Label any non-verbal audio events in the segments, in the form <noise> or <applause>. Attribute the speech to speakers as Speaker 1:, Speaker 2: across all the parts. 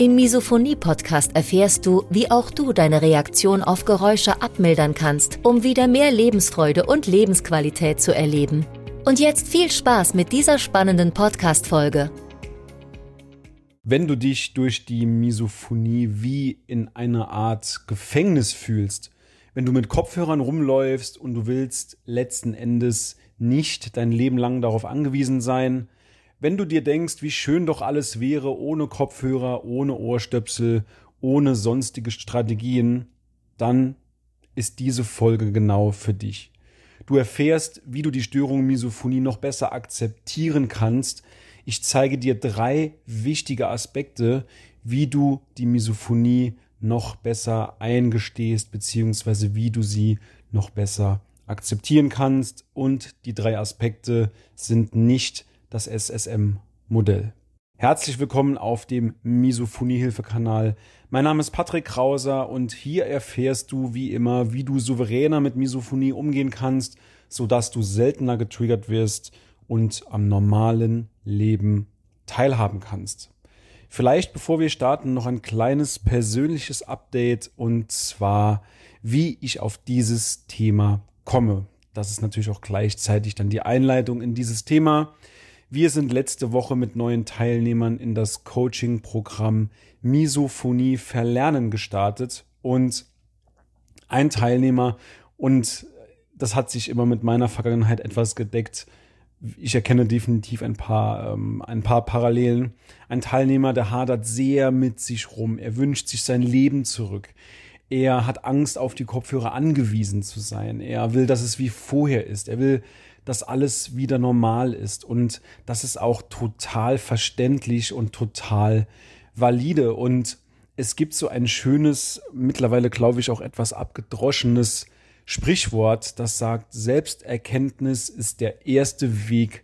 Speaker 1: Im Misophonie-Podcast erfährst du, wie auch du deine Reaktion auf Geräusche abmildern kannst, um wieder mehr Lebensfreude und Lebensqualität zu erleben. Und jetzt viel Spaß mit dieser spannenden Podcast-Folge.
Speaker 2: Wenn du dich durch die Misophonie wie in einer Art Gefängnis fühlst, wenn du mit Kopfhörern rumläufst und du willst letzten Endes nicht dein Leben lang darauf angewiesen sein, wenn du dir denkst, wie schön doch alles wäre ohne Kopfhörer, ohne Ohrstöpsel, ohne sonstige Strategien, dann ist diese Folge genau für dich. Du erfährst, wie du die Störung Misophonie noch besser akzeptieren kannst. Ich zeige dir drei wichtige Aspekte, wie du die Misophonie noch besser eingestehst, beziehungsweise wie du sie noch besser akzeptieren kannst. Und die drei Aspekte sind nicht das SSM-Modell. Herzlich willkommen auf dem Misophonie-Hilfe-Kanal. Mein Name ist Patrick Krauser und hier erfährst du wie immer, wie du souveräner mit Misophonie umgehen kannst, sodass du seltener getriggert wirst und am normalen Leben teilhaben kannst. Vielleicht bevor wir starten noch ein kleines persönliches Update und zwar, wie ich auf dieses Thema komme. Das ist natürlich auch gleichzeitig dann die Einleitung in dieses Thema. Wir sind letzte Woche mit neuen Teilnehmern in das Coaching-Programm Misophonie Verlernen gestartet und ein Teilnehmer und das hat sich immer mit meiner Vergangenheit etwas gedeckt, ich erkenne definitiv ein paar, ähm, ein paar Parallelen. Ein Teilnehmer, der hadert sehr mit sich rum. Er wünscht sich sein Leben zurück. Er hat Angst, auf die Kopfhörer angewiesen zu sein. Er will, dass es wie vorher ist. Er will, dass alles wieder normal ist. Und das ist auch total verständlich und total valide. Und es gibt so ein schönes, mittlerweile glaube ich auch etwas abgedroschenes Sprichwort, das sagt, Selbsterkenntnis ist der erste Weg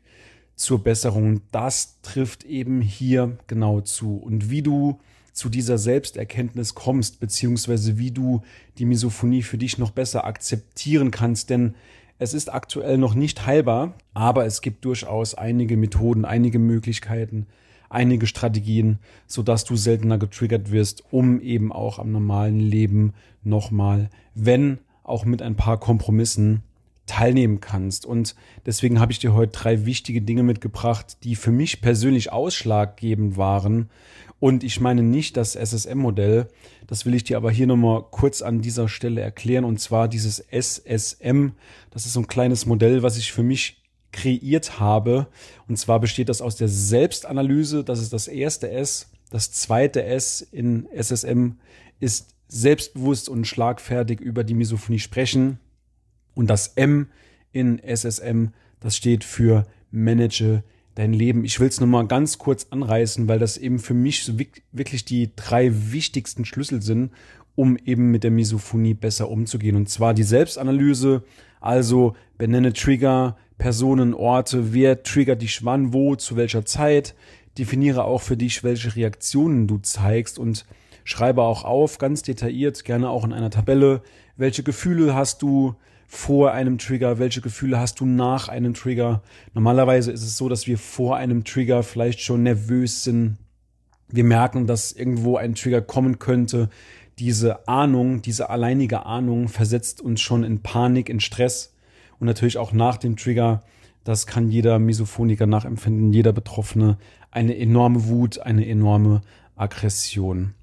Speaker 2: zur Besserung. Das trifft eben hier genau zu. Und wie du zu dieser Selbsterkenntnis kommst, beziehungsweise wie du die Misophonie für dich noch besser akzeptieren kannst, denn es ist aktuell noch nicht heilbar, aber es gibt durchaus einige Methoden, einige Möglichkeiten, einige Strategien, sodass du seltener getriggert wirst, um eben auch am normalen Leben nochmal, wenn auch mit ein paar Kompromissen teilnehmen kannst. Und deswegen habe ich dir heute drei wichtige Dinge mitgebracht, die für mich persönlich ausschlaggebend waren. Und ich meine nicht das SSM-Modell, das will ich dir aber hier nochmal kurz an dieser Stelle erklären. Und zwar dieses SSM, das ist so ein kleines Modell, was ich für mich kreiert habe. Und zwar besteht das aus der Selbstanalyse, das ist das erste S. Das zweite S in SSM ist selbstbewusst und schlagfertig über die Misophonie sprechen. Und das M in SSM, das steht für Manage dein Leben. Ich will es nochmal ganz kurz anreißen, weil das eben für mich wirklich die drei wichtigsten Schlüssel sind, um eben mit der Misophonie besser umzugehen. Und zwar die Selbstanalyse, also benenne Trigger, Personen, Orte, wer triggert dich wann, wo, zu welcher Zeit. Definiere auch für dich, welche Reaktionen du zeigst und Schreibe auch auf, ganz detailliert, gerne auch in einer Tabelle, welche Gefühle hast du vor einem Trigger, welche Gefühle hast du nach einem Trigger. Normalerweise ist es so, dass wir vor einem Trigger vielleicht schon nervös sind. Wir merken, dass irgendwo ein Trigger kommen könnte. Diese Ahnung, diese alleinige Ahnung versetzt uns schon in Panik, in Stress und natürlich auch nach dem Trigger. Das kann jeder Misophoniker nachempfinden, jeder Betroffene. Eine enorme Wut, eine enorme Aggression.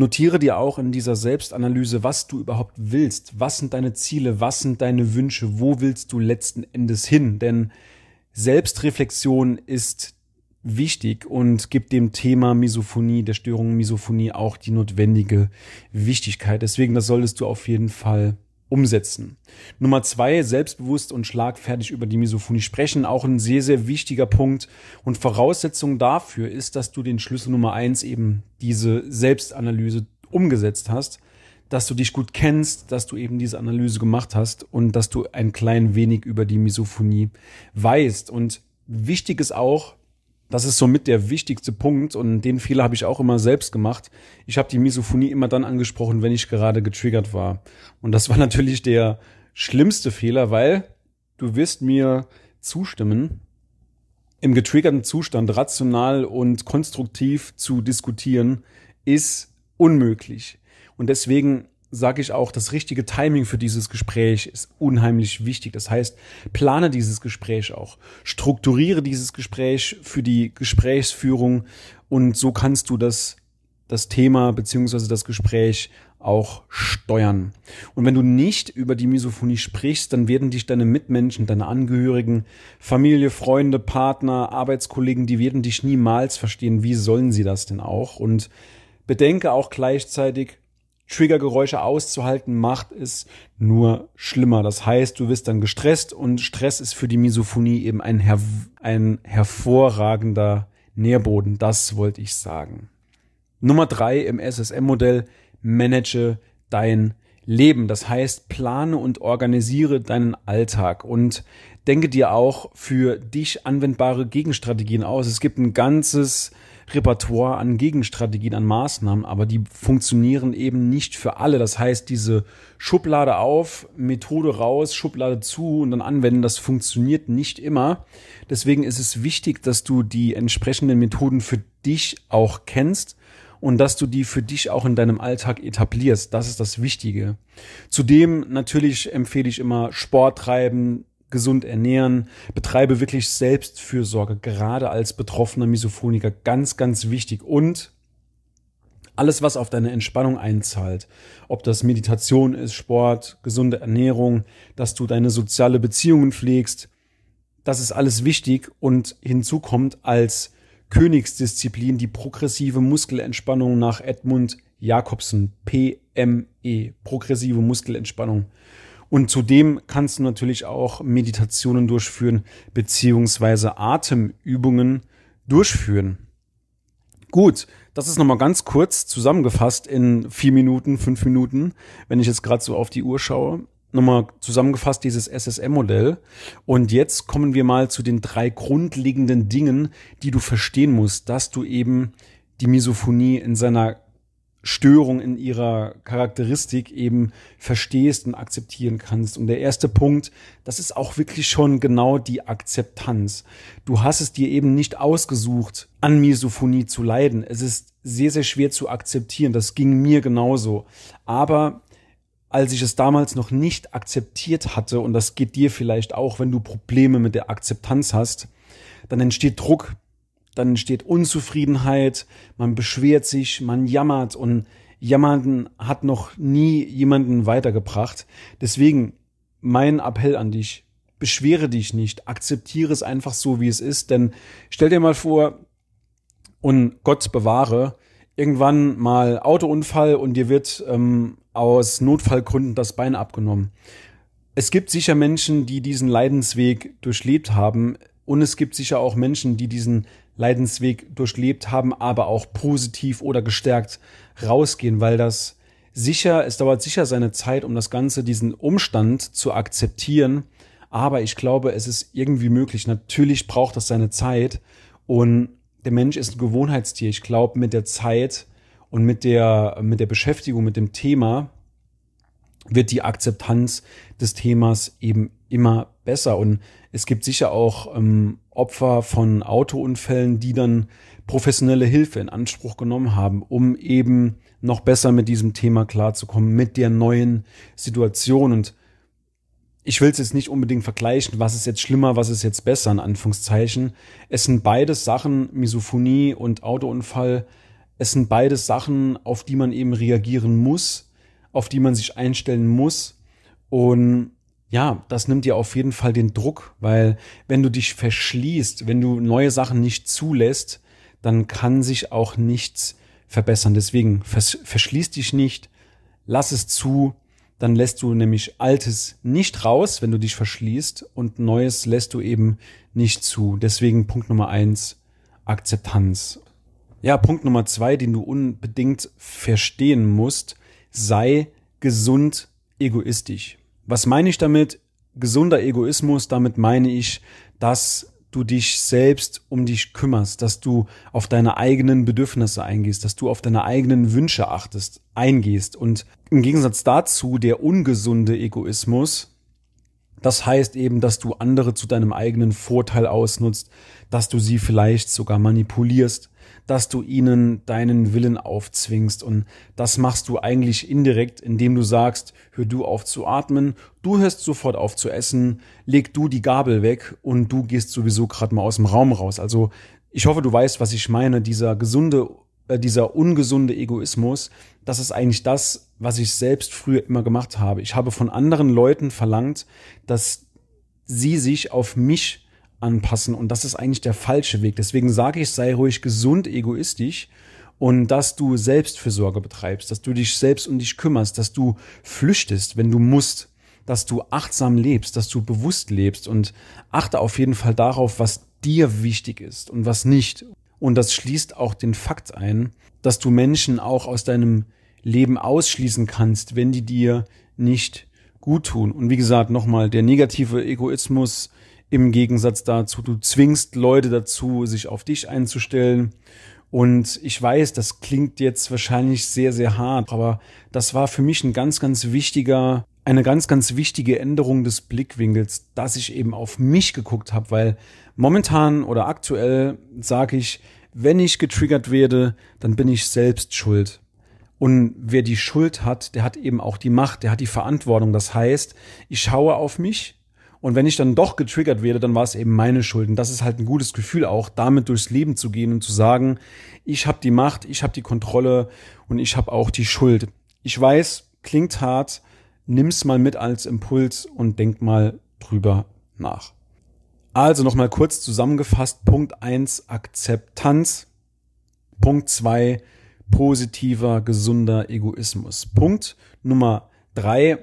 Speaker 2: Notiere dir auch in dieser Selbstanalyse, was du überhaupt willst. Was sind deine Ziele? Was sind deine Wünsche? Wo willst du letzten Endes hin? Denn Selbstreflexion ist wichtig und gibt dem Thema Misophonie, der Störung Misophonie auch die notwendige Wichtigkeit. Deswegen, das solltest du auf jeden Fall umsetzen. Nummer zwei, selbstbewusst und schlagfertig über die Misophonie sprechen. Auch ein sehr, sehr wichtiger Punkt. Und Voraussetzung dafür ist, dass du den Schlüssel Nummer eins eben diese Selbstanalyse umgesetzt hast, dass du dich gut kennst, dass du eben diese Analyse gemacht hast und dass du ein klein wenig über die Misophonie weißt. Und wichtig ist auch, das ist somit der wichtigste Punkt und den Fehler habe ich auch immer selbst gemacht. Ich habe die Misophonie immer dann angesprochen, wenn ich gerade getriggert war. Und das war <laughs> natürlich der schlimmste Fehler, weil du wirst mir zustimmen, im getriggerten Zustand rational und konstruktiv zu diskutieren, ist unmöglich. Und deswegen sage ich auch, das richtige Timing für dieses Gespräch ist unheimlich wichtig. Das heißt, plane dieses Gespräch auch, strukturiere dieses Gespräch für die Gesprächsführung und so kannst du das, das Thema beziehungsweise das Gespräch auch steuern. Und wenn du nicht über die Misophonie sprichst, dann werden dich deine Mitmenschen, deine Angehörigen, Familie, Freunde, Partner, Arbeitskollegen, die werden dich niemals verstehen. Wie sollen sie das denn auch? Und bedenke auch gleichzeitig, Triggergeräusche auszuhalten, macht es nur schlimmer. Das heißt, du wirst dann gestresst und Stress ist für die Misophonie eben ein, her ein hervorragender Nährboden. Das wollte ich sagen. Nummer drei im SSM-Modell, manage dein Leben. Das heißt, plane und organisiere deinen Alltag und denke dir auch für dich anwendbare Gegenstrategien aus. Es gibt ein ganzes Repertoire an Gegenstrategien, an Maßnahmen, aber die funktionieren eben nicht für alle. Das heißt, diese Schublade auf, Methode raus, Schublade zu und dann anwenden, das funktioniert nicht immer. Deswegen ist es wichtig, dass du die entsprechenden Methoden für dich auch kennst und dass du die für dich auch in deinem Alltag etablierst. Das ist das Wichtige. Zudem natürlich empfehle ich immer Sport treiben, gesund ernähren, betreibe wirklich Selbstfürsorge, gerade als betroffener Misophoniker, ganz, ganz wichtig. Und alles, was auf deine Entspannung einzahlt, ob das Meditation ist, Sport, gesunde Ernährung, dass du deine soziale Beziehungen pflegst, das ist alles wichtig und hinzu kommt als Königsdisziplin die progressive Muskelentspannung nach Edmund Jakobsen, PME, progressive Muskelentspannung. Und zudem kannst du natürlich auch Meditationen durchführen, beziehungsweise Atemübungen durchführen. Gut, das ist nochmal ganz kurz zusammengefasst in vier Minuten, fünf Minuten, wenn ich jetzt gerade so auf die Uhr schaue. Nochmal zusammengefasst dieses SSM-Modell. Und jetzt kommen wir mal zu den drei grundlegenden Dingen, die du verstehen musst, dass du eben die Misophonie in seiner Störung in ihrer Charakteristik eben verstehst und akzeptieren kannst. Und der erste Punkt, das ist auch wirklich schon genau die Akzeptanz. Du hast es dir eben nicht ausgesucht, an Misophonie zu leiden. Es ist sehr, sehr schwer zu akzeptieren. Das ging mir genauso. Aber als ich es damals noch nicht akzeptiert hatte, und das geht dir vielleicht auch, wenn du Probleme mit der Akzeptanz hast, dann entsteht Druck, dann entsteht Unzufriedenheit, man beschwert sich, man jammert und jammern hat noch nie jemanden weitergebracht. Deswegen mein Appell an dich, beschwere dich nicht, akzeptiere es einfach so, wie es ist, denn stell dir mal vor, und Gott bewahre, irgendwann mal Autounfall und dir wird ähm, aus Notfallgründen das Bein abgenommen. Es gibt sicher Menschen, die diesen Leidensweg durchlebt haben und es gibt sicher auch Menschen, die diesen Leidensweg durchlebt haben, aber auch positiv oder gestärkt rausgehen, weil das sicher, es dauert sicher seine Zeit, um das Ganze, diesen Umstand zu akzeptieren. Aber ich glaube, es ist irgendwie möglich. Natürlich braucht das seine Zeit. Und der Mensch ist ein Gewohnheitstier. Ich glaube, mit der Zeit und mit der, mit der Beschäftigung mit dem Thema wird die Akzeptanz des Themas eben immer besser. Und es gibt sicher auch ähm, Opfer von Autounfällen, die dann professionelle Hilfe in Anspruch genommen haben, um eben noch besser mit diesem Thema klarzukommen, mit der neuen Situation. Und ich will es jetzt nicht unbedingt vergleichen, was ist jetzt schlimmer, was ist jetzt besser, in Anführungszeichen. Es sind beides Sachen, Misophonie und Autounfall. Es sind beides Sachen, auf die man eben reagieren muss, auf die man sich einstellen muss. Und ja, das nimmt dir auf jeden Fall den Druck, weil wenn du dich verschließt, wenn du neue Sachen nicht zulässt, dann kann sich auch nichts verbessern. Deswegen vers verschließ dich nicht, lass es zu, dann lässt du nämlich Altes nicht raus, wenn du dich verschließt und Neues lässt du eben nicht zu. Deswegen Punkt Nummer eins, Akzeptanz. Ja, Punkt Nummer zwei, den du unbedingt verstehen musst, sei gesund egoistisch. Was meine ich damit? Gesunder Egoismus, damit meine ich, dass du dich selbst um dich kümmerst, dass du auf deine eigenen Bedürfnisse eingehst, dass du auf deine eigenen Wünsche achtest, eingehst. Und im Gegensatz dazu der ungesunde Egoismus, das heißt eben, dass du andere zu deinem eigenen Vorteil ausnutzt, dass du sie vielleicht sogar manipulierst, dass du ihnen deinen Willen aufzwingst. Und das machst du eigentlich indirekt, indem du sagst, hör du auf zu atmen, du hörst sofort auf zu essen, leg du die Gabel weg und du gehst sowieso gerade mal aus dem Raum raus. Also ich hoffe, du weißt, was ich meine. Dieser gesunde, äh, dieser ungesunde Egoismus, das ist eigentlich das, was ich selbst früher immer gemacht habe. Ich habe von anderen Leuten verlangt, dass sie sich auf mich anpassen. Und das ist eigentlich der falsche Weg. Deswegen sage ich, sei ruhig gesund egoistisch und dass du Selbstfürsorge betreibst, dass du dich selbst um dich kümmerst, dass du flüchtest, wenn du musst, dass du achtsam lebst, dass du bewusst lebst und achte auf jeden Fall darauf, was dir wichtig ist und was nicht. Und das schließt auch den Fakt ein, dass du Menschen auch aus deinem Leben ausschließen kannst, wenn die dir nicht gut tun. Und wie gesagt, nochmal, der negative Egoismus im Gegensatz dazu, du zwingst Leute dazu, sich auf dich einzustellen. Und ich weiß, das klingt jetzt wahrscheinlich sehr, sehr hart, aber das war für mich ein ganz, ganz wichtiger, eine ganz, ganz wichtige Änderung des Blickwinkels, dass ich eben auf mich geguckt habe, weil momentan oder aktuell sage ich, wenn ich getriggert werde, dann bin ich selbst schuld. Und wer die Schuld hat, der hat eben auch die Macht, der hat die Verantwortung. Das heißt, ich schaue auf mich, und wenn ich dann doch getriggert werde, dann war es eben meine Schuld. Und das ist halt ein gutes Gefühl auch, damit durchs Leben zu gehen und zu sagen, ich habe die Macht, ich habe die Kontrolle und ich habe auch die Schuld. Ich weiß, klingt hart, nimm's mal mit als Impuls und denk mal drüber nach. Also nochmal kurz zusammengefasst. Punkt eins Akzeptanz. Punkt zwei positiver, gesunder Egoismus. Punkt Nummer drei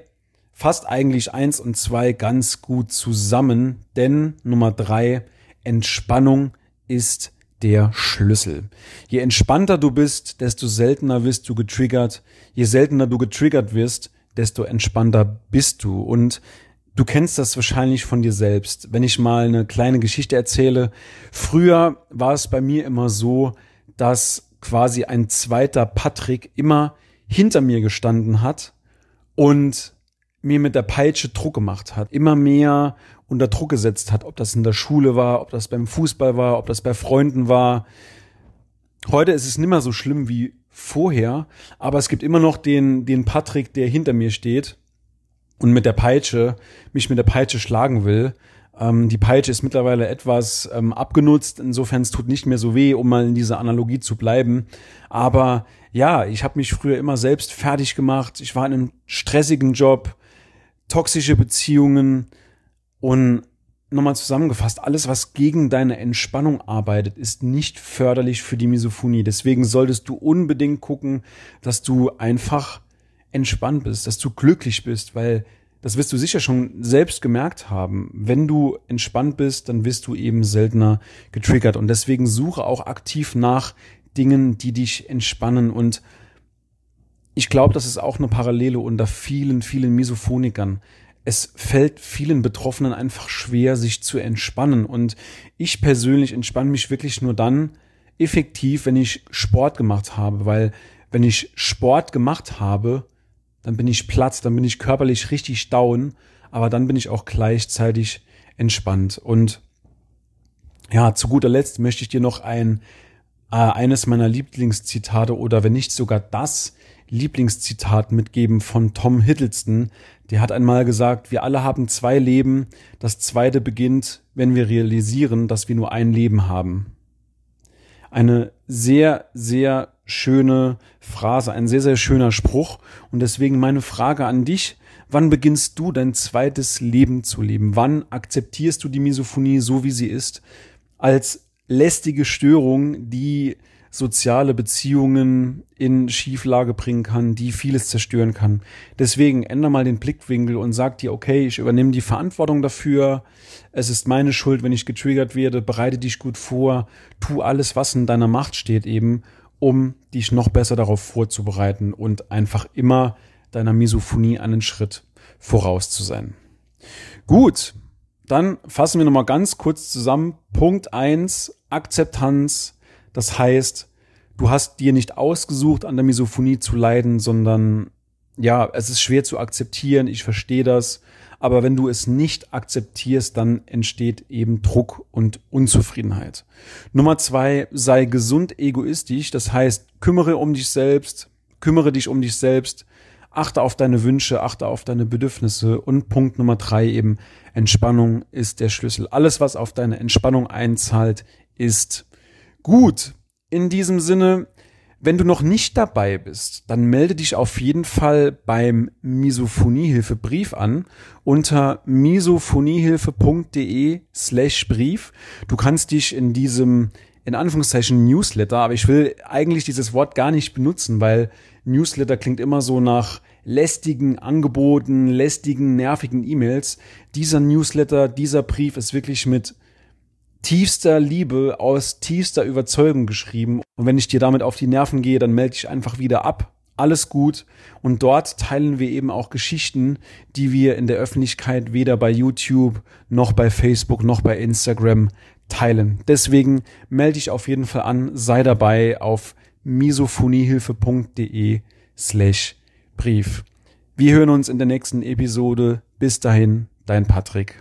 Speaker 2: fasst eigentlich eins und zwei ganz gut zusammen, denn Nummer drei, Entspannung ist der Schlüssel. Je entspannter du bist, desto seltener wirst du getriggert. Je seltener du getriggert wirst, desto entspannter bist du. Und du kennst das wahrscheinlich von dir selbst. Wenn ich mal eine kleine Geschichte erzähle, früher war es bei mir immer so, dass quasi ein zweiter Patrick immer hinter mir gestanden hat und mir mit der Peitsche Druck gemacht hat, immer mehr unter Druck gesetzt hat, ob das in der Schule war, ob das beim Fußball war, ob das bei Freunden war. Heute ist es nicht mehr so schlimm wie vorher, aber es gibt immer noch den, den Patrick, der hinter mir steht und mit der Peitsche, mich mit der Peitsche schlagen will. Ähm, die Peitsche ist mittlerweile etwas ähm, abgenutzt, insofern es tut nicht mehr so weh, um mal in dieser Analogie zu bleiben. Aber ja, ich habe mich früher immer selbst fertig gemacht. Ich war in einem stressigen Job toxische Beziehungen und nochmal zusammengefasst, alles, was gegen deine Entspannung arbeitet, ist nicht förderlich für die Misophonie. Deswegen solltest du unbedingt gucken, dass du einfach entspannt bist, dass du glücklich bist, weil das wirst du sicher schon selbst gemerkt haben. Wenn du entspannt bist, dann wirst du eben seltener getriggert. Und deswegen suche auch aktiv nach Dingen, die dich entspannen und ich glaube, das ist auch eine Parallele unter vielen, vielen Misophonikern. Es fällt vielen Betroffenen einfach schwer, sich zu entspannen. Und ich persönlich entspanne mich wirklich nur dann effektiv, wenn ich Sport gemacht habe, weil wenn ich Sport gemacht habe, dann bin ich platt, dann bin ich körperlich richtig down, aber dann bin ich auch gleichzeitig entspannt. Und ja, zu guter Letzt möchte ich dir noch ein äh, eines meiner Lieblingszitate oder wenn nicht sogar das Lieblingszitat mitgeben von Tom Hiddleston. Der hat einmal gesagt, wir alle haben zwei Leben. Das zweite beginnt, wenn wir realisieren, dass wir nur ein Leben haben. Eine sehr, sehr schöne Phrase, ein sehr, sehr schöner Spruch. Und deswegen meine Frage an dich. Wann beginnst du dein zweites Leben zu leben? Wann akzeptierst du die Misophonie so, wie sie ist? Als lästige Störung, die soziale Beziehungen in Schieflage bringen kann, die vieles zerstören kann. Deswegen ändere mal den Blickwinkel und sag dir, okay, ich übernehme die Verantwortung dafür. Es ist meine Schuld, wenn ich getriggert werde. Bereite dich gut vor. Tu alles, was in deiner Macht steht eben, um dich noch besser darauf vorzubereiten und einfach immer deiner Misophonie einen Schritt voraus zu sein. Gut, dann fassen wir nochmal ganz kurz zusammen. Punkt eins Akzeptanz. Das heißt, du hast dir nicht ausgesucht, an der Misophonie zu leiden, sondern ja, es ist schwer zu akzeptieren. Ich verstehe das. Aber wenn du es nicht akzeptierst, dann entsteht eben Druck und Unzufriedenheit. Nummer zwei, sei gesund egoistisch. Das heißt, kümmere um dich selbst, kümmere dich um dich selbst, achte auf deine Wünsche, achte auf deine Bedürfnisse. Und Punkt Nummer drei eben, Entspannung ist der Schlüssel. Alles, was auf deine Entspannung einzahlt, ist gut. In diesem Sinne, wenn du noch nicht dabei bist, dann melde dich auf jeden Fall beim Misophoniehilfe-Brief an unter misophoniehilfe.de slash Brief. Du kannst dich in diesem in Anführungszeichen Newsletter, aber ich will eigentlich dieses Wort gar nicht benutzen, weil Newsletter klingt immer so nach lästigen Angeboten, lästigen, nervigen E-Mails. Dieser Newsletter, dieser Brief ist wirklich mit tiefster Liebe, aus tiefster Überzeugung geschrieben. Und wenn ich dir damit auf die Nerven gehe, dann melde ich einfach wieder ab. Alles gut. Und dort teilen wir eben auch Geschichten, die wir in der Öffentlichkeit weder bei YouTube noch bei Facebook noch bei Instagram teilen. Deswegen melde dich auf jeden Fall an, sei dabei auf misophoniehilfe.de slash Brief. Wir hören uns in der nächsten Episode. Bis dahin, dein Patrick.